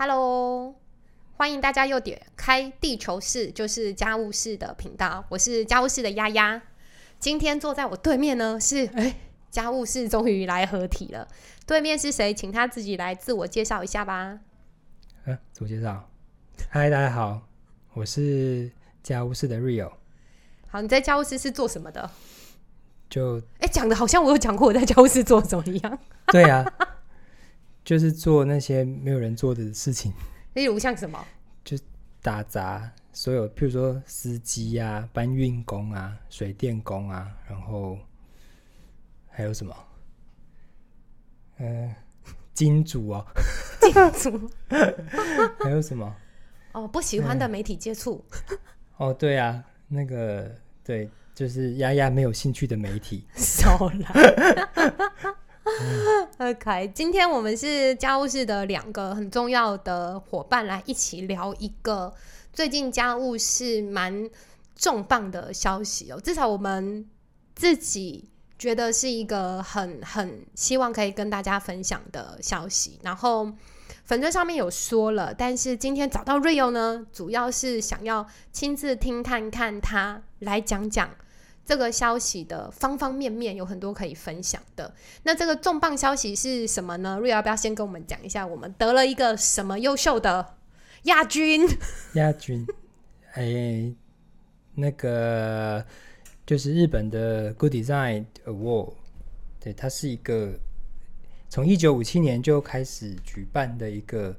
Hello，欢迎大家又点开地球室，就是家务室的频道。我是家务室的丫丫。今天坐在我对面呢是，哎，家务室终于来合体了。对面是谁？请他自己来自我介绍一下吧。嗯，自我介绍。嗨，大家好，我是家务室的 Rio。好，你在家务室是做什么的？就哎，讲的好像我有讲过我在家务室做什么一样。对啊，就是做那些没有人做的事情，例如像什么？就打杂，所有譬如说司机啊、搬运工啊、水电工啊，然后还有什么？嗯，金主哦，金主，还有什么？哦，不喜欢的媒体接触。哦，对啊，那个对，就是丫丫没有兴趣的媒体。少来。OK，今天我们是家务室的两个很重要的伙伴，来一起聊一个最近家务室蛮重磅的消息哦。至少我们自己觉得是一个很很希望可以跟大家分享的消息。然后粉钻上面有说了，但是今天找到 Rio 呢，主要是想要亲自听看看他来讲讲。这个消息的方方面面有很多可以分享的。那这个重磅消息是什么呢？瑞要不要先跟我们讲一下，我们得了一个什么优秀的亚军？亚军，哎，那个就是日本的 Good Design Award，对，它是一个从一九五七年就开始举办的一个，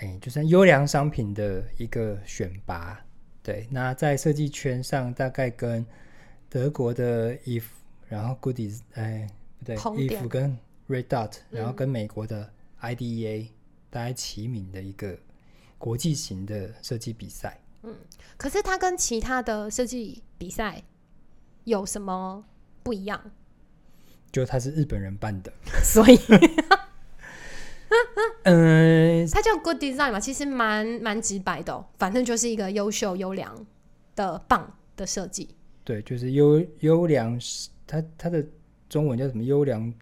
哎，就是优良商品的一个选拔。对，那在设计圈上大概跟德国的 if，然后 Goodies，哎，不对，if 跟 Red Dot，然后跟美国的 IDEA，大家齐名的一个国际型的设计比赛。嗯，可是它跟其他的设计比赛有什么不一样？就它是日本人办的，所以，嗯，它叫 Good Design 嘛，其实蛮蛮直白的，反正就是一个优秀、优良的棒的设计。对，就是优优良，它它的中文叫什么？优良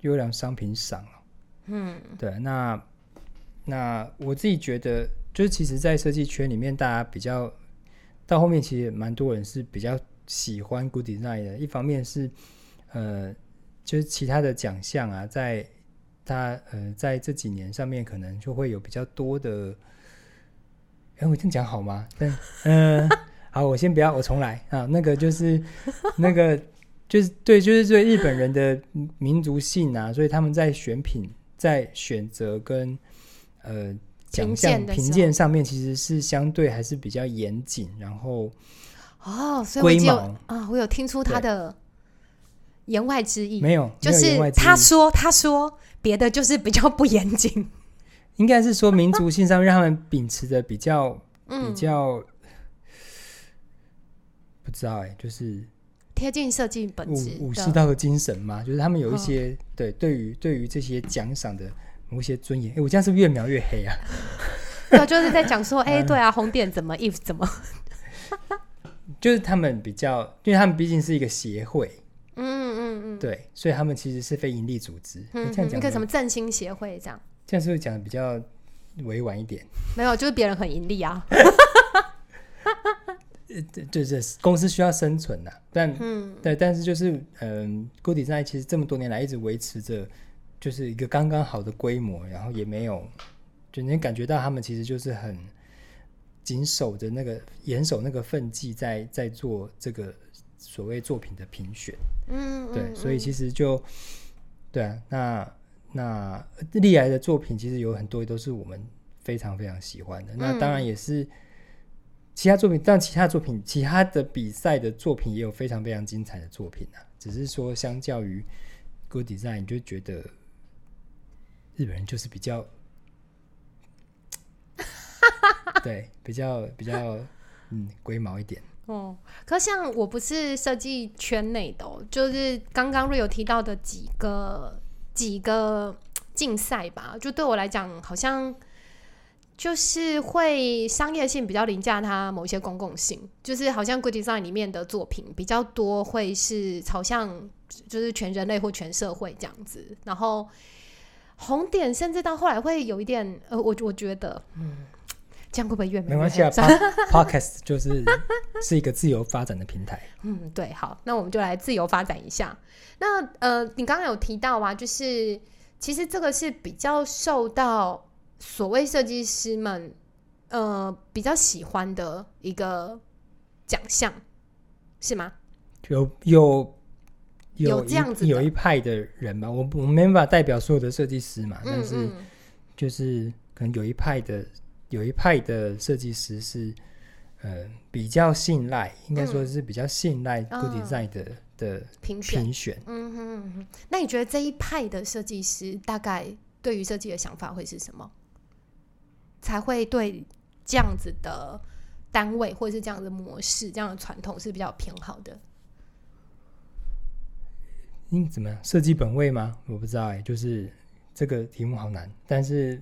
优良商品赏嗯，对，那那我自己觉得，就是其实，在设计圈里面，大家比较到后面，其实蛮多人是比较喜欢 Good Design 的。一方面是呃，就是其他的奖项啊，在它呃在这几年上面，可能就会有比较多的。哎，我这样讲好吗？但嗯。好，我先不要，我重来啊。那个就是那个就是对，就是对日本人的民族性啊，所以他们在选品、在选择跟呃奖项评鉴上面，其实是相对还是比较严谨。然后哦，所以我有啊，我有听出他的言外之意，没有，就是他说他说别的就是比较不严谨，应该是说民族性上让他们秉持的比较比较。不知道哎，就是贴近设计本质武士道的精神嘛，就是他们有一些对对于对于这些奖赏的某些尊严。哎，我这样是不是越描越黑啊？对，就是在讲说，哎，对啊，红点怎么 if 怎么，就是他们比较，因为他们毕竟是一个协会，嗯嗯嗯，对，所以他们其实是非盈利组织。嗯，这样讲，一个什么振兴协会这样，这样是不是讲的比较委婉一点？没有，就是别人很盈利啊。对对对，公司需要生存呐，但嗯，对，但是就是嗯，Good Design 其实这么多年来一直维持着就是一个刚刚好的规模，然后也没有，就能感觉到他们其实就是很谨守着那个严守那个分际，在在做这个所谓作品的评选，嗯，对，所以其实就对啊，那那历来的作品其实有很多都是我们非常非常喜欢的，那当然也是。其他作品，但其他作品，其他的比赛的作品也有非常非常精彩的作品啊。只是说，相较于 Good Design，你就觉得日本人就是比较，对，比较比较嗯龟毛一点。哦，可像我不是设计圈内的，哦就是刚刚瑞有提到的几个几个竞赛吧，就对我来讲，好像。就是会商业性比较凌驾它某些公共性，就是好像 Good Design 里面的作品比较多会是朝向就是全人类或全社会这样子，然后红点甚至到后来会有一点，呃，我我觉得，嗯，这样会不会越没关系啊，Podcast 就是是一个自由发展的平台。嗯，对，好，那我们就来自由发展一下。那呃，你刚刚有提到啊，就是其实这个是比较受到所谓设计师们呃比较喜欢的一个奖项，是吗？有有有这样子有一派的人吧，我我没办法代表所有的设计师嘛，但是就是可能有一派的有一派的设计师是呃比较信赖，应该说是比较信赖 Good Design 的。的评选评选，嗯哼，那你觉得这一派的设计师大概对于设计的想法会是什么？才会对这样子的单位或者是这样的模式、这样的传统是比较偏好的？嗯，怎么样？设计本位吗？我不知道哎，就是这个题目好难。但是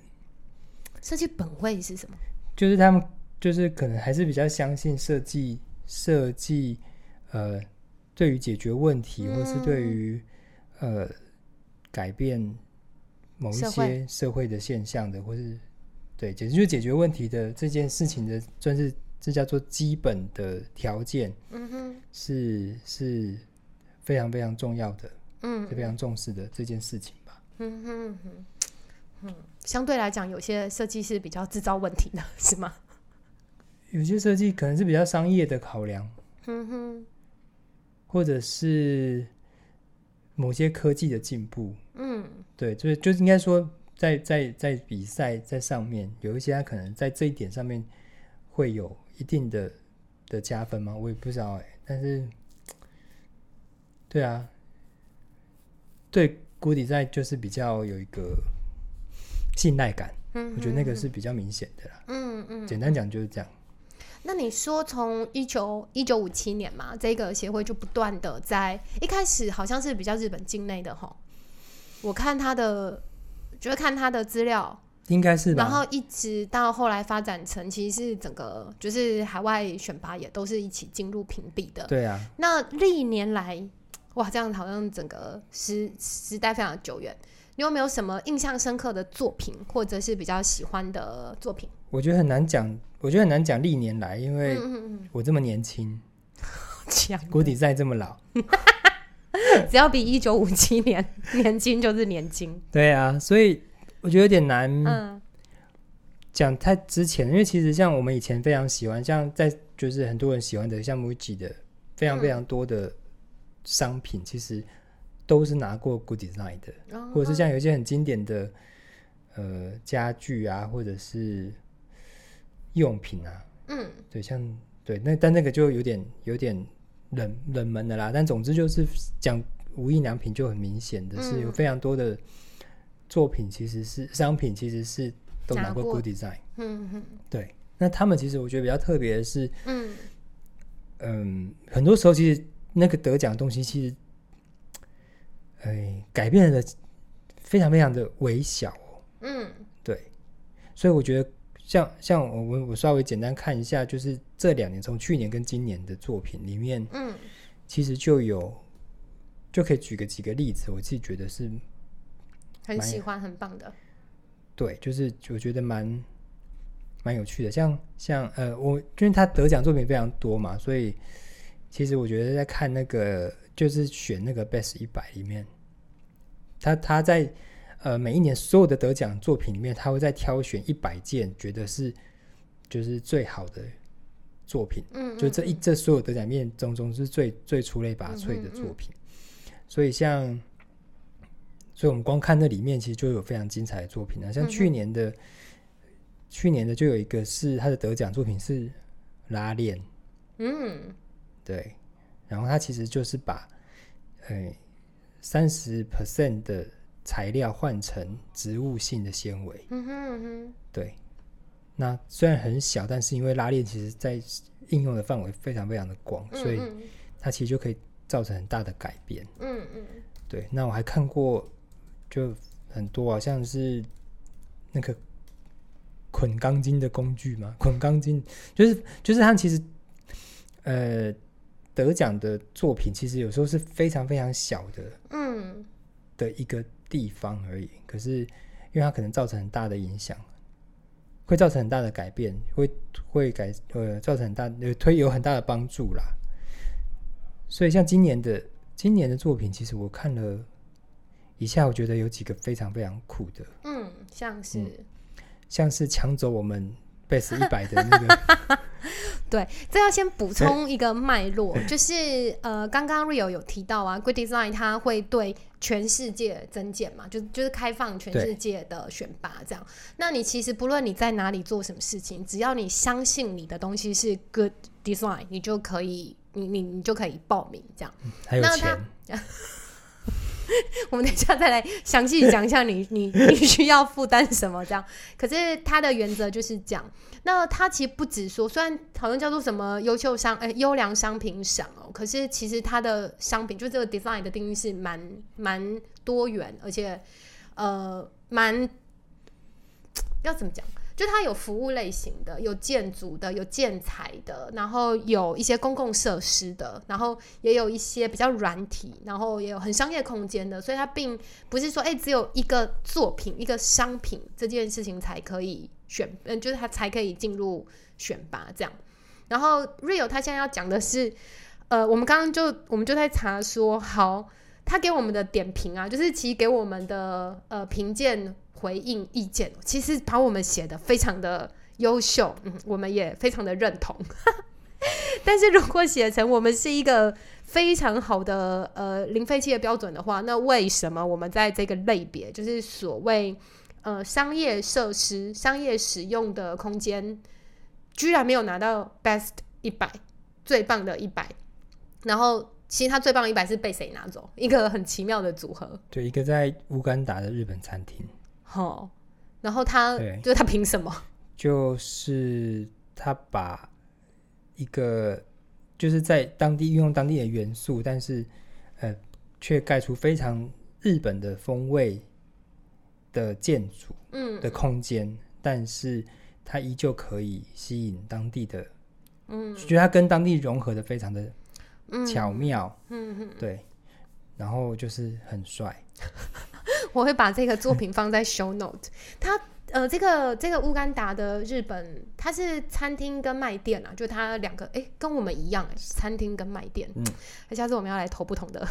设计本位是什么？就是他们就是可能还是比较相信设计设计呃。对于解决问题，或是对于呃改变某一些社会的现象的，或是对解决解决问题的这件事情的，算是这叫做基本的条件。嗯哼，是是非常非常重要的，嗯，是非常重视的这件事情吧。嗯哼哼，嗯，相对来讲，有些设计是比较制造问题的，是吗？有些设计可能是比较商业的考量。嗯哼。或者是某些科技的进步，嗯，对，就是就是应该说，在在在比赛在上面有一些，他可能在这一点上面会有一定的的加分吗？我也不知道哎。但是，对啊，对谷底赛就是比较有一个信赖感，嗯，我觉得那个是比较明显的啦。嗯嗯，简单讲就是这样。那你说从一九一九五七年嘛，这个协会就不断的在一开始好像是比较日本境内的哈，我看他的，就是看他的资料，应该是吧，然后一直到后来发展成，其实是整个就是海外选拔也都是一起进入评比的，对啊。那历年来，哇，这样好像整个时时代非常久远，你有没有什么印象深刻的作品，或者是比较喜欢的作品？我觉得很难讲。我觉得很难讲历年来，因为我这么年轻，谷底赛这么老，只要比一九五七年年轻就是年轻。对啊，所以我觉得有点难讲太之前，因为其实像我们以前非常喜欢，像在就是很多人喜欢的像 MUJI 的非常非常多的商品，其实都是拿过 Good Design 的，或者是像有一些很经典的呃家具啊，或者是。用品啊，嗯，对，像对那但那个就有点有点冷冷门的啦。但总之就是讲无印良品就很明显的是有非常多的作品其实是商品其实是都拿过 Good Design，嗯哼，对。那他们其实我觉得比较特别的是，嗯嗯，很多时候其实那个得奖的东西其实，哎，改变的非常非常的微小，嗯，对，所以我觉得。像像我我我稍微简单看一下，就是这两年从去年跟今年的作品里面，嗯，其实就有就可以举个几个例子，我自己觉得是很喜欢很棒的。对，就是我觉得蛮蛮有趣的。像像呃，我因为他得奖作品非常多嘛，所以其实我觉得在看那个就是选那个 Best 一百里面，他他在。呃，每一年所有的得奖作品里面，他会再挑选一百件，觉得是就是最好的作品。嗯，就这一这所有得奖面中中是最最出类拔萃的作品。所以像，所以我们光看那里面，其实就有非常精彩的作品啊。像去年的，去年的就有一个是他的得奖作品是拉链。嗯，对。然后他其实就是把，呃，三十 percent 的。材料换成植物性的纤维，嗯哼嗯哼，对。那虽然很小，但是因为拉链其实在应用的范围非常非常的广，所以它其实就可以造成很大的改变。嗯嗯，对。那我还看过，就很多啊，像是那个捆钢筋的工具嘛，捆钢筋就是就是他其实呃得奖的作品，其实有时候是非常非常小的，嗯的一个。地方而已，可是因为它可能造成很大的影响，会造成很大的改变，会会改呃造成很大呃推有很大的帮助啦。所以像今年的今年的作品，其实我看了以下，我觉得有几个非常非常酷的，嗯，像是、像是抢走我们贝斯一百的那个，对，这要先补充一个脉络，就是呃，刚刚 Rio 有提到啊，Good Design 它会对全世界增减嘛，就就是开放全世界的选拔这样。那你其实不论你在哪里做什么事情，只要你相信你的东西是 Good Design，你就可以，你你你就可以报名这样。还有那钱他，我们等一下再来详细讲一下你 你你需要负担什么这样。可是他的原则就是讲。那他其实不止说，虽然好像叫做什么优秀商哎优良商品赏哦，可是其实他的商品就这个 design 的定义是蛮蛮多元，而且呃蛮要怎么讲？就它有服务类型的，有建筑的，有建材的，然后有一些公共设施的，然后也有一些比较软体，然后也有很商业空间的，所以它并不是说，哎、只有一个作品、一个商品这件事情才可以选，嗯，就是它才可以进入选拔这样。然后 Rio 他现在要讲的是，呃，我们刚刚就我们就在查说，好，他给我们的点评啊，就是其实给我们的呃评鉴回应意见，其实把我们写的非常的优秀，嗯，我们也非常的认同。但是如果写成我们是一个非常好的呃零废弃的标准的话，那为什么我们在这个类别，就是所谓呃商业设施、商业使用的空间，居然没有拿到 Best 一百最棒的一百？然后其实他最棒的一百是被谁拿走？一个很奇妙的组合。对一个在乌干达的日本餐厅，哦，然后他对。就是他凭什么？就是他把一个就是在当地运用当地的元素，但是呃却盖出非常日本的风味的建筑嗯。的空间，但是它依旧可以吸引当地的，嗯。觉得它跟当地融合的非常的嗯。巧妙，嗯嗯，对，然后就是很帅，我会把这个作品放在 show note。它呃，这个这个乌干达的日本，它是餐厅跟卖店啊，就它两个哎，跟我们一样哎，餐厅跟卖店。嗯，下次我们要来投不同的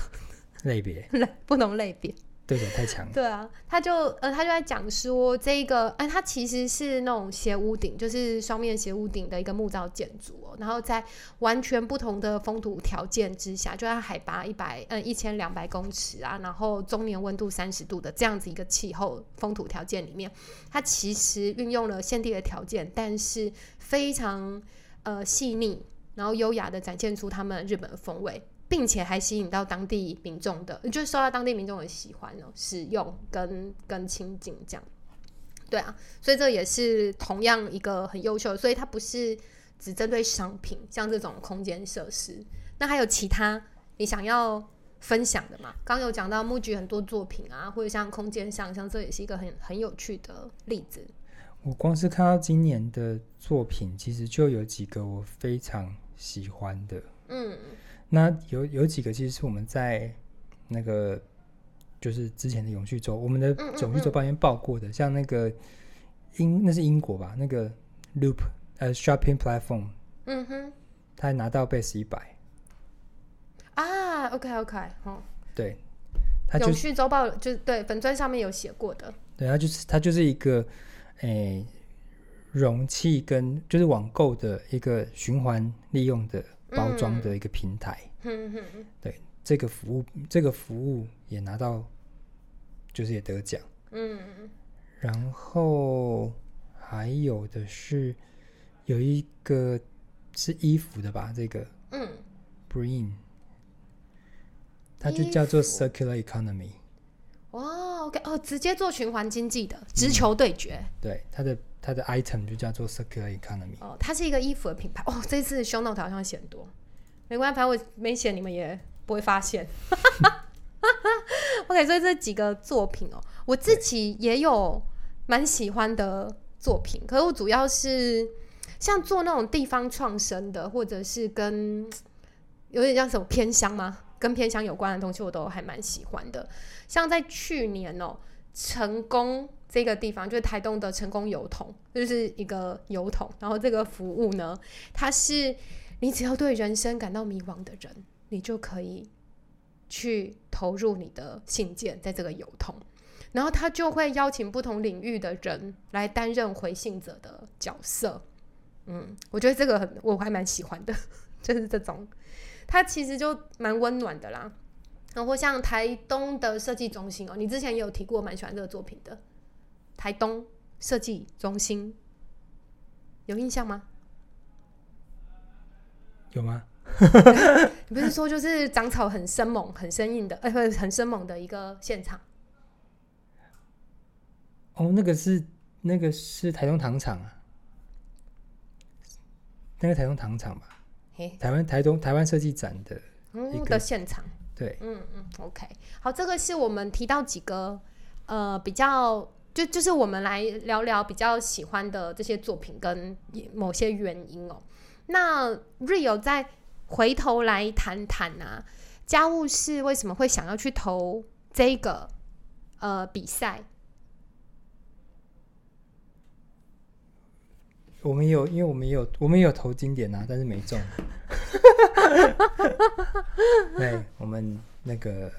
类别 不同类别。对手太强，对啊，他就呃，他就在讲说这个，哎、它其实是那种斜屋顶，就是双面斜屋顶的一个木造建筑哦。然后在完全不同的风土条件之下，就在海拔一百嗯一千两百公尺啊，然后中年温度三十度的这样子一个气候风土条件里面，它其实运用了限地的条件，但是非常呃细腻，然后优雅的展现出他们日本的风味。并且还吸引到当地民众的，就是受到当地民众的喜欢哦，使用跟跟亲近这样。对啊，所以这也是同样一个很优秀的，所以它不是只针对商品，像这种空间设施。那还有其他你想要分享的吗？刚刚有讲到木菊很多作品啊，或者像空间上，像这也是一个很很有趣的例子。我光是看到今年的作品，其实就有几个我非常喜欢的。嗯那有有几个其实是我们在那个就是之前的永续周，我们的永续周报里面报过的，像那个英那是英国吧，那个 Loop 呃 Shopping Platform，嗯哼。他还拿到 Base 一百，啊，OK OK，哦，对，永续周报就对粉砖上面有写过的，对，他就是他就是一个诶、容器跟就是网购的一个循环利用的包装的一个平台。嗯、对，这个服务这个服务也拿到，就是也得奖。嗯然后还有的是有一个是衣服的吧，这个嗯，，Bring，它就叫做 Circular Economy。哇，OK，哦，直接做循环经济的直球对决。对，它的它的 item 就叫做 Circular Economy。哦，它是一个衣服的品牌。哦，这次 show note 好像写很多，没关系，反正我没写，你们也不会发现。OK，所以这几个作品哦，我自己也有蛮喜欢的作品，可是我主要是像做那种地方创生的，或者是跟有点像什么偏乡吗？跟偏乡有关的东西，我都还蛮喜欢的。像在去年哦，成功这个地方，就是台东的成功油桶，就是一个油桶。然后这个服务呢，它是你只要对人生感到迷惘的人，你就可以去投入你的信件在这个油桶，然后他就会邀请不同领域的人来担任回信者的角色。嗯，我觉得这个很我还蛮喜欢的，就是这种，它其实就蛮温暖的啦。然后像台东的设计中心哦，你之前也有提过，蛮喜欢这个作品的。台东设计中心有印象吗？有吗？你不是说就是长草很生猛、很生硬的，呃，不，很生猛的一个现场？哦，那个是那个是台东糖厂啊，那个台东糖厂吧？嘿，台湾台东台湾设计展的一嗯个的现场。对，嗯嗯，OK，好，这个是我们提到几个呃比较，就就是我们来聊聊比较喜欢的这些作品跟某些原因哦。那 Rio 再回头来谈谈啊，家务事为什么会想要去投这个呃比赛？我们也有，因为我们也有我们也有投经典啊，但是没中。对，我们那个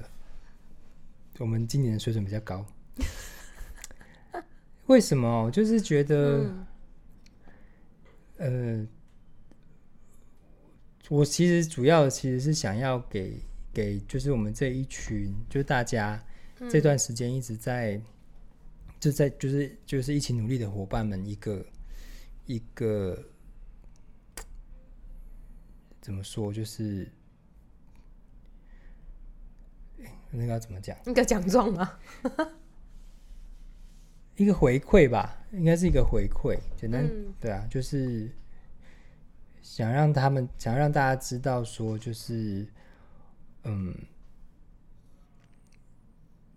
我们今年的水准比较高。为什么？我就是觉得，嗯呃，我其实主要其实是想要给给，就是我们这一群，就是大家这段时间一直在就在就是就是一起努力的伙伴们一个一个怎么说，就是诶那个要怎么讲？一个奖状吗？一个回馈吧，应该是一个回馈。简单，嗯对啊，就是想让他们，想让大家知道说，就是嗯，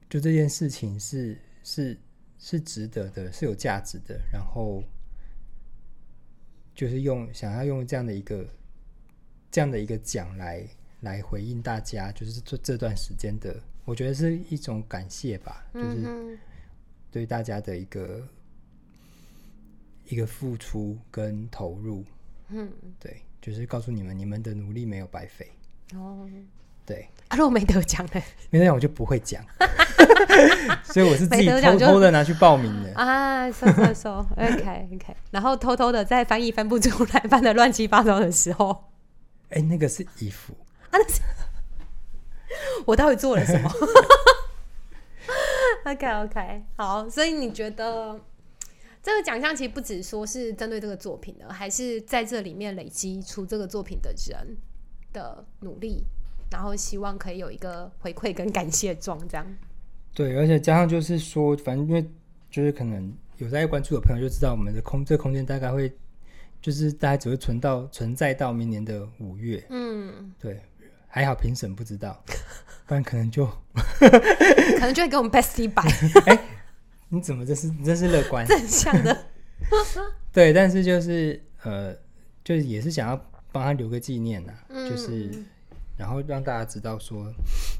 就这件事情是是是值得的，是有价值的。然后就是用想要用这样的一个这样的一个奖来来回应大家，就是这这段时间的，我觉得是一种感谢吧，就是。嗯对大家的一个一个付出跟投入，嗯对，就是告诉你们，你们的努力没有白费。嗯，哦，对，啊，如果没得奖呢？没得奖我就不会讲，所以我是自己没得奖就偷偷的拿去报名的。啊，收收收，OK OK，然后偷偷的在翻译翻不出来，翻的乱七八糟的时候，哎、那个是衣服，我到底做了什么？OK OK，好，所以你觉得这个奖项其实不只说是针对这个作品的，还是在这里面累积出这个作品的人的努力，然后希望可以有一个回馈跟感谢状，这样。对，而且加上就是说，反正因为就是可能有在关注的朋友就知道，我们的空这个空间大概会就是大概只会存到存在到明年的五月。嗯，对，还好评审不知道，不然可能就 可能就会给我们 best 一百你怎么这是你真是乐观？正向的。对，但是就是呃，就是也是想要帮他留个纪念呐、嗯就是然后让大家知道说，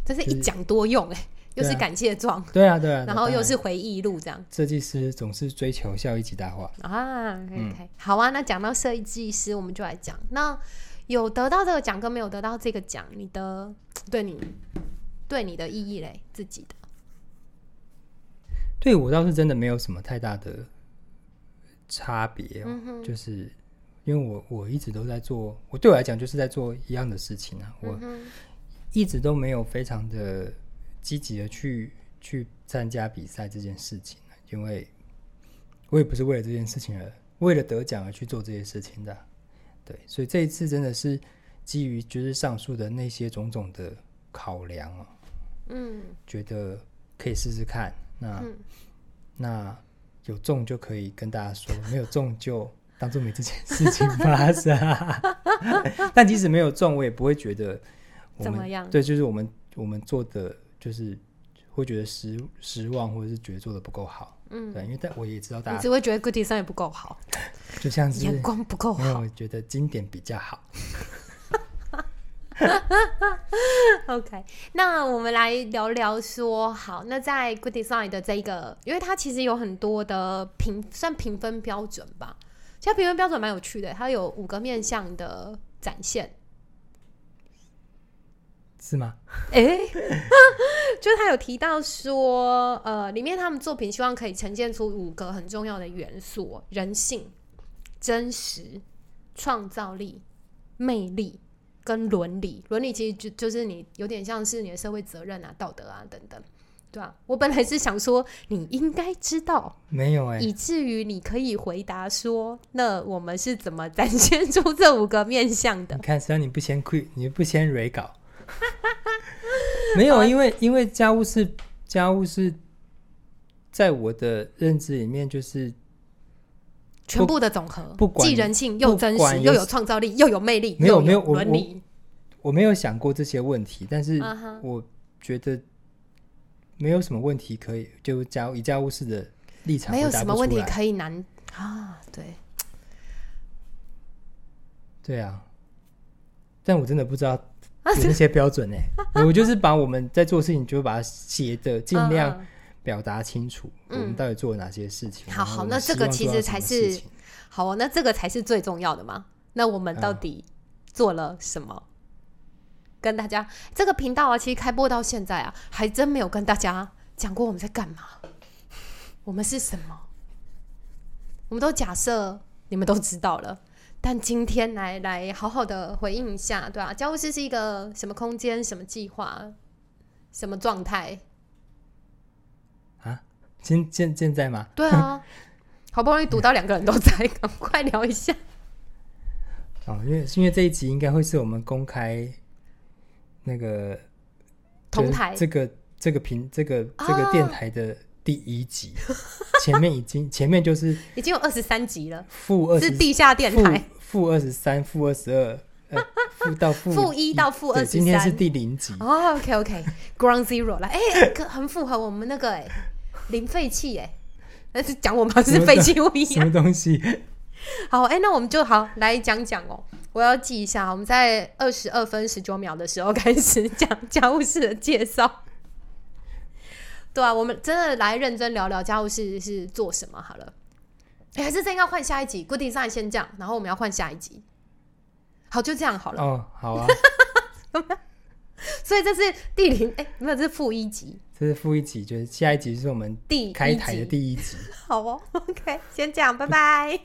这是一讲多用哎、又是感谢状，对啊，对啊，然后又是回忆录这样设计师总是追求效益极大化。啊。OK，, 嗯好啊。那讲到设计师，我们就来讲，那有得到这个奖跟没有得到这个奖，你的对你对你的意义嘞，自己的。对我倒是真的没有什么太大的差别哦，嗯就是因为我我一直都在做，我对我来讲就是在做一样的事情啊，我嗯一直都没有非常的积极的去去参加比赛这件事情啊，因为我也不是为了这件事情而为了得奖而去做这些事情的啊，对，所以这一次真的是基于就是上述的那些种种的考量哦，嗯觉得可以试试看，那、嗯那有中就可以跟大家说，没有中就当做没这件事情 发生。但即使没有中，我也不会觉得怎么样对，就是我们我们做的就是会觉得失失望，或者是觉得做的不够好。嗯，对，因为但我也知道大家你只会觉得 good design 不够好，就像是眼光不够没有，好。我觉得经典比较好。OK，那我们来聊聊说，好，那在 Good Design 的这一个，因为它其实有很多的评算评分标准吧，其实评分标准蛮有趣的，它有五个面向的展现。是吗？哎、就是他有提到说，呃，里面他们作品希望可以呈现出五个很重要的元素：人性、真实、创造力、魅力跟伦理。伦理其实就就是你有点像是你的社会责任啊、道德啊等等，对啊，我本来是想说你应该知道，没有哎、以至于你可以回答说，那我们是怎么展现出这五个面向的你？看，只要你不先 quit，你不先 re 稿，没有，因为因为家务事，家务事，在我的认知里面就是全部的总和，不管既人性又真实，有又有创造力，又有魅力，又没有没有我伦理。我没有想过这些问题，但是我觉得没有什么问题可以就家以家务事的立场没有什么问题可以难啊。对，对啊，但我真的不知道有那些标准哎、我就是把我们在做事情，就把它写的尽量表达清楚，嗯我们到底做了哪些事情。好好那这个其实才是好哦，那这个才是最重要的嘛。那我们到嗯底做了什么？跟大家这个频道啊，其实开播到现在啊，还真没有跟大家讲过我们在干嘛，我们是什么。我们都假设你们都知道了，但今天来来好好的回应一下，对啊，教务室是一个什么空间、什么计划、什么状态？啊？现现现在吗？对啊，好不容易读到两个人都在，赶快聊一下。哦，因为因为这一集应该会是我们公开那个同台。这个这个频这个这个啊。电台的第一集，前面已经前面就是已经有二十三集了，负二十是地下电台，负二十三负二十二呃负到负 负一到负对23今天是第零集，哦，OK OK，Ground Zero 来，哎、可很符合我们那个哎、零废气哎，那是讲我们是废弃物一样。什么东西？好，哎、那我们就好来讲讲哦，我要记一下，我们在二十二分十九秒的时候开始 讲家务事的介绍。对啊，我们真的来认真聊聊家务事是做什么好了。哎、还是真要换下一集，Good Design 先这样，然后我们要换下一集。好，就这样好了。哦，好啊，所以这是第零，哎、没有，这是负一集，这是负一集，就是下一集是我们第一开台的集第一集。好哦，OK，先这样，拜拜。